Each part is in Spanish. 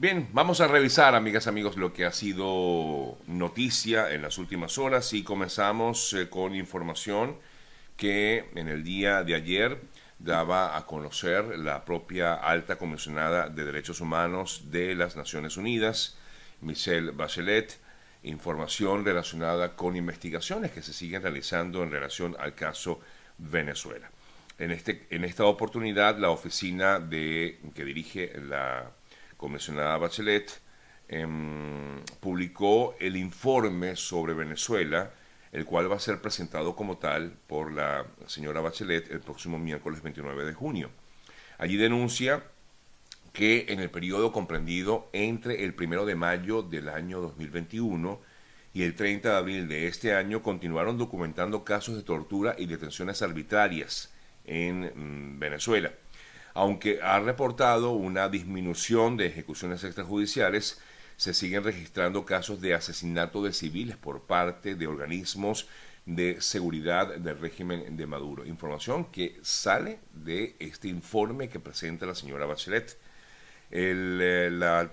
Bien, vamos a revisar, amigas, amigos, lo que ha sido noticia en las últimas horas y comenzamos eh, con información que en el día de ayer daba a conocer la propia alta comisionada de derechos humanos de las Naciones Unidas, Michelle Bachelet, información relacionada con investigaciones que se siguen realizando en relación al caso Venezuela. En, este, en esta oportunidad, la oficina de, que dirige la comisionada Bachelet em, publicó el informe sobre Venezuela, el cual va a ser presentado como tal por la señora Bachelet el próximo miércoles 29 de junio. Allí denuncia que en el periodo comprendido entre el 1 de mayo del año 2021 y el 30 de abril de este año continuaron documentando casos de tortura y detenciones arbitrarias en mm, Venezuela aunque ha reportado una disminución de ejecuciones extrajudiciales, se siguen registrando casos de asesinato de civiles por parte de organismos de seguridad del régimen de Maduro. Información que sale de este informe que presenta la señora Bachelet. Eh, la,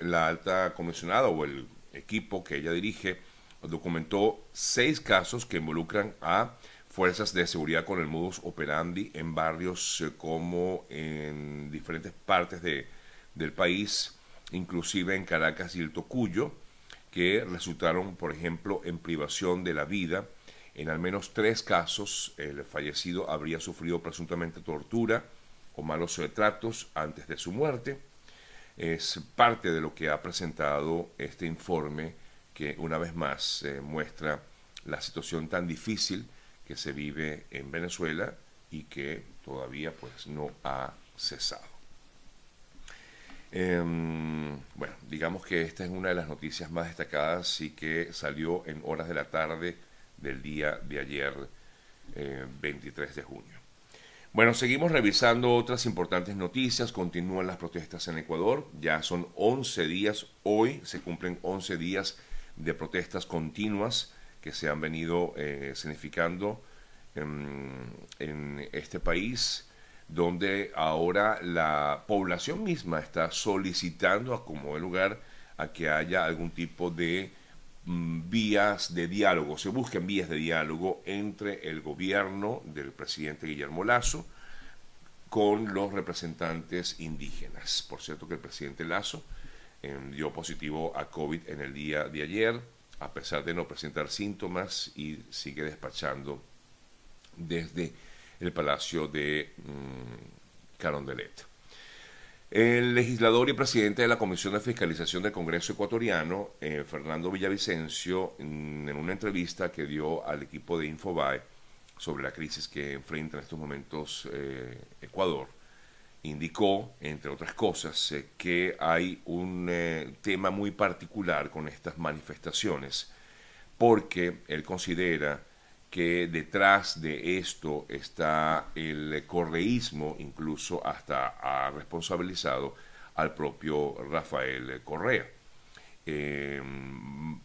la alta comisionada o el equipo que ella dirige documentó seis casos que involucran a fuerzas de seguridad con el modus operandi en barrios eh, como en diferentes partes de, del país, inclusive en Caracas y el Tocuyo, que resultaron, por ejemplo, en privación de la vida. En al menos tres casos, el fallecido habría sufrido presuntamente tortura o malos tratos antes de su muerte. Es parte de lo que ha presentado este informe que una vez más eh, muestra la situación tan difícil que se vive en Venezuela y que todavía pues no ha cesado. Em, bueno, digamos que esta es una de las noticias más destacadas y que salió en horas de la tarde del día de ayer, 23 eh, de junio. Bueno, seguimos revisando otras importantes noticias. Continúan las protestas en Ecuador. Ya son 11 días, hoy se cumplen 11 días de protestas continuas se han venido eh, significando en, este país, donde ahora la población misma está solicitando a como de lugar a que haya algún tipo de mm, vías de diálogo, se busquen vías de diálogo entre el gobierno del presidente Guillermo Lazo con los representantes indígenas. Por cierto que el presidente Lazo em, dio positivo a COVID en el día de ayer, a pesar de no presentar síntomas y sigue despachando desde el Palacio de mm, Carondelet. El legislador y presidente de la Comisión de Fiscalización del Congreso ecuatoriano, eh, Fernando Villavicencio, mm, en una entrevista que dio al equipo de Infobae sobre la crisis que enfrenta en estos momentos eh, Ecuador, indicó, entre otras cosas, eh, que hay un tema muy particular con estas manifestaciones, porque él considera que detrás de esto está el correísmo, incluso hasta ha responsabilizado al propio Rafael Correa. Eh,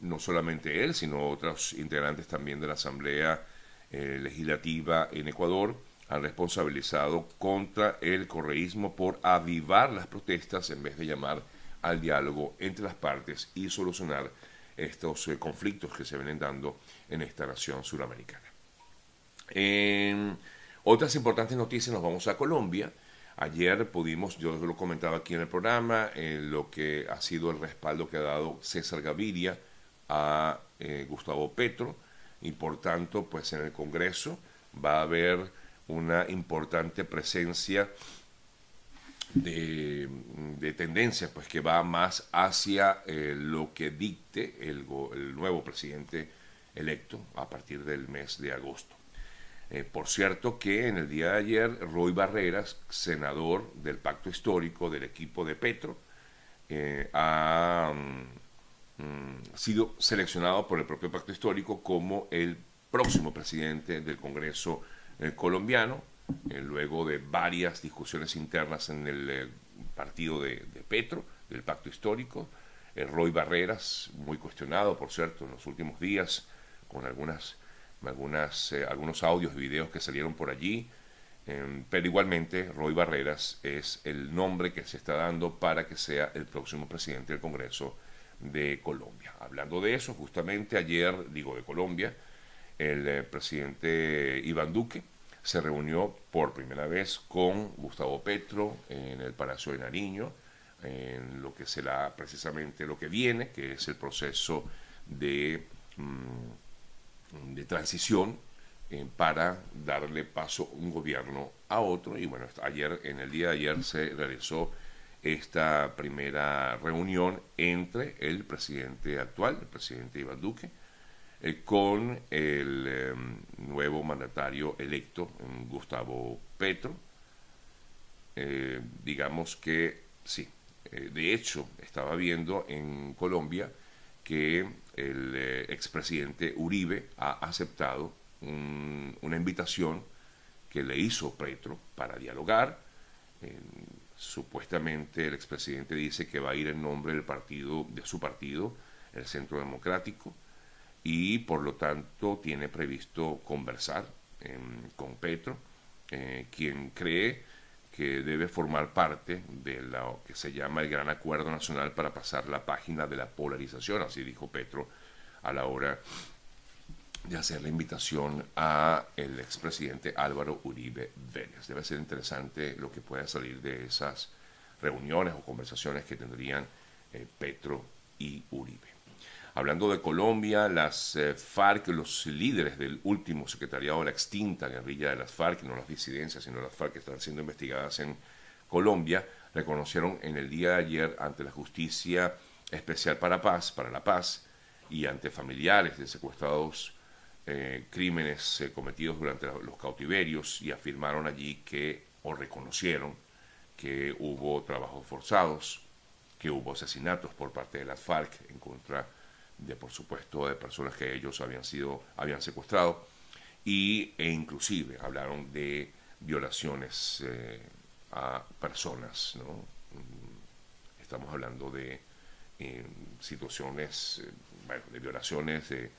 no solamente él, sino otros integrantes también de la Asamblea eh, Legislativa en Ecuador han responsabilizado contra el correísmo por avivar las protestas en vez de llamar al diálogo entre las partes y solucionar estos eh, conflictos que se vienen dando en esta nación suramericana. En otras importantes noticias nos vamos a Colombia. Ayer pudimos, yo lo comentaba aquí en el programa, eh, lo que ha sido el respaldo que ha dado César Gaviria a eh, Gustavo Petro y por tanto, pues en el Congreso va a haber una importante presencia de, tendencia, pues que va más hacia eh, lo que dicte el, nuevo presidente electo a partir del mes de agosto. Eh, por cierto que en el día de ayer Roy Barreras, senador del pacto histórico del equipo de Petro, eh, ha mm, sido seleccionado por el propio pacto histórico como el próximo presidente del Congreso colombiano, luego de varias discusiones internas en el partido de, Petro, del pacto histórico. Roy Barreras, muy cuestionado, por cierto, en los últimos días, con algunas algunas, eh, algunos audios y videos que salieron por allí, Em, pero igualmente, Roy Barreras es el nombre que se está dando para que sea el próximo presidente del Congreso de Colombia. Hablando de eso, justamente ayer, digo de Colombia, el eh, presidente Iván Duque se reunió por primera vez con Gustavo Petro en el Palacio de Nariño, en lo que será precisamente lo que viene, que es el proceso de, mm, de transición eh, para darle paso un gobierno a otro. Y bueno, ayer, en el día de ayer se realizó esta primera reunión entre el presidente actual, el presidente Iván Duque, eh, con el em, nuevo mandatario electo, Gustavo Petro. Eh, digamos que sí, de hecho estaba viendo en Colombia que el expresidente Uribe ha aceptado una invitación que le hizo Petro para dialogar. supuestamente el expresidente dice que va a ir en nombre del partido, de su partido, el Centro Democrático, y por lo tanto tiene previsto conversar em, con Petro, eh, quien cree que debe formar parte de lo que se llama el Gran Acuerdo Nacional para pasar la página de la polarización, así dijo Petro a la hora de hacer la invitación a el expresidente Álvaro Uribe Vélez. Debe ser interesante lo que pueda salir de esas reuniones o conversaciones que tendrían eh, Petro y Uribe. Hablando de Colombia, las eh, FARC, los líderes del último secretariado de la extinta guerrilla de las FARC, no las disidencias, sino las FARC que están siendo investigadas en Colombia, reconocieron en el día de ayer ante la Justicia Especial para Paz, para la Paz, y ante familiares de secuestrados eh, crímenes eh, cometidos durante los cautiverios y afirmaron allí que, o reconocieron, que hubo trabajos forzados, que hubo asesinatos por parte de las FARC en contra de, por supuesto, de personas que ellos habían sido, habían secuestrado, y, e inclusive hablaron de violaciones eh, a personas, ¿no? Mm, estamos hablando de situaciones, bueno, de violaciones, de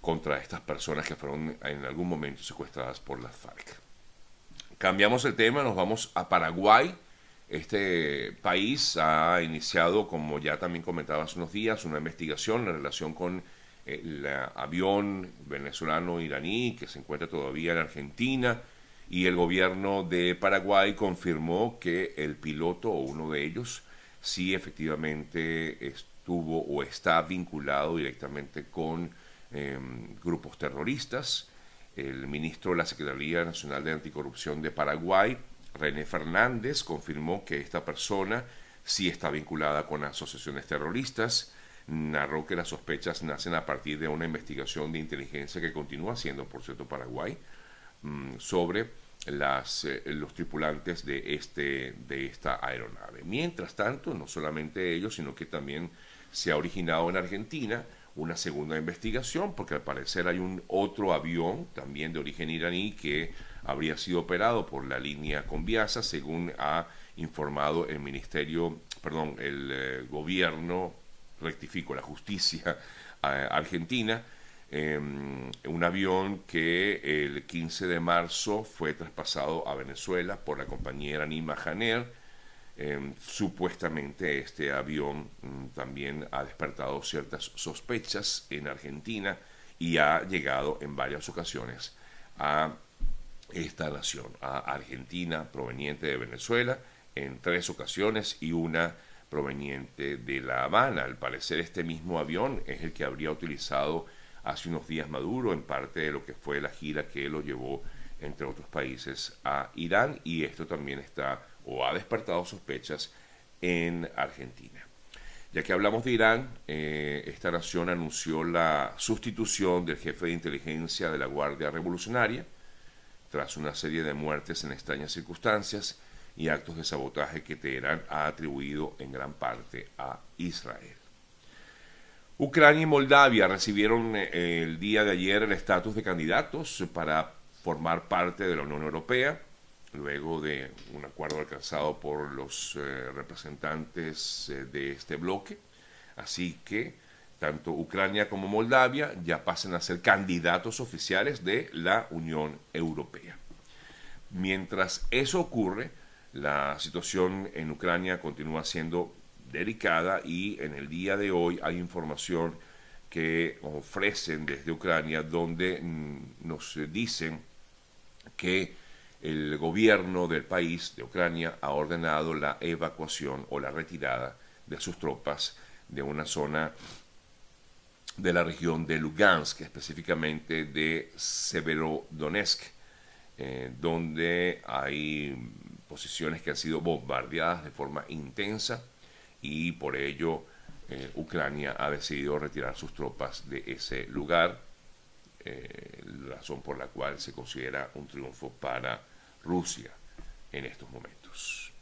contra estas personas que fueron en algún momento secuestradas por las FARC. Cambiamos el tema, nos vamos a Paraguay. Este país ha iniciado, como ya también comentaba hace unos días, una investigación en relación con el avión venezolano-iraní que se encuentra todavía en Argentina y el gobierno de Paraguay confirmó que el piloto o uno de ellos sí efectivamente estuvo o está vinculado directamente con Em, grupos terroristas. El ministro de la Secretaría Nacional de Anticorrupción de Paraguay, René Fernández, confirmó que esta persona sí está vinculada con asociaciones terroristas. Narró que las sospechas nacen a partir de una investigación de inteligencia que continúa haciendo, por cierto, Paraguay, mm, sobre eh, los tripulantes de, este, de esta aeronave. Mientras tanto, no solamente ellos, sino que también se ha originado en Argentina una segunda investigación, porque al parecer hay un otro avión también de origen iraní que habría sido operado por la línea Conviasa, según ha informado el ministerio, perdón, el eh, gobierno, rectifico, la justicia eh, argentina, em, un avión que el 15 de marzo fue traspasado a Venezuela por la compañía iraní Mahaner, Em, supuestamente este avión mm, también ha despertado ciertas sospechas en Argentina y ha llegado en varias ocasiones a esta nación, a Argentina proveniente de Venezuela, en tres ocasiones y una proveniente de La Habana. Al parecer este mismo avión es el que habría utilizado hace unos días Maduro en parte de lo que fue la gira que lo llevó entre otros países a Irán y esto también está o ha despertado sospechas en Argentina. Ya que hablamos de Irán, eh, esta nación anunció la sustitución del jefe de inteligencia de la Guardia Revolucionaria tras una serie de muertes en extrañas circunstancias y actos de sabotaje que Teherán ha atribuido en gran parte a Israel. Ucrania y Moldavia recibieron eh, el día de ayer el estatus de candidatos para formar parte de la Unión Europea luego de un acuerdo alcanzado por los eh, representantes eh, de este bloque. Así que tanto Ucrania como Moldavia ya pasan a ser candidatos oficiales de la Unión Europea. mientras eso ocurre, la situación en Ucrania continúa siendo delicada y en el día de hoy hay información que ofrecen desde Ucrania donde mm, nos dicen que el gobierno del país de Ucrania ha ordenado la evacuación o la retirada de sus tropas de una zona de la región de Lugansk, específicamente de Severodonetsk, eh, donde hay posiciones que han sido bombardeadas de forma intensa y por ello eh, Ucrania ha decidido retirar sus tropas de ese lugar, eh, razón por la cual se considera un triunfo para Rusia en estos momentos.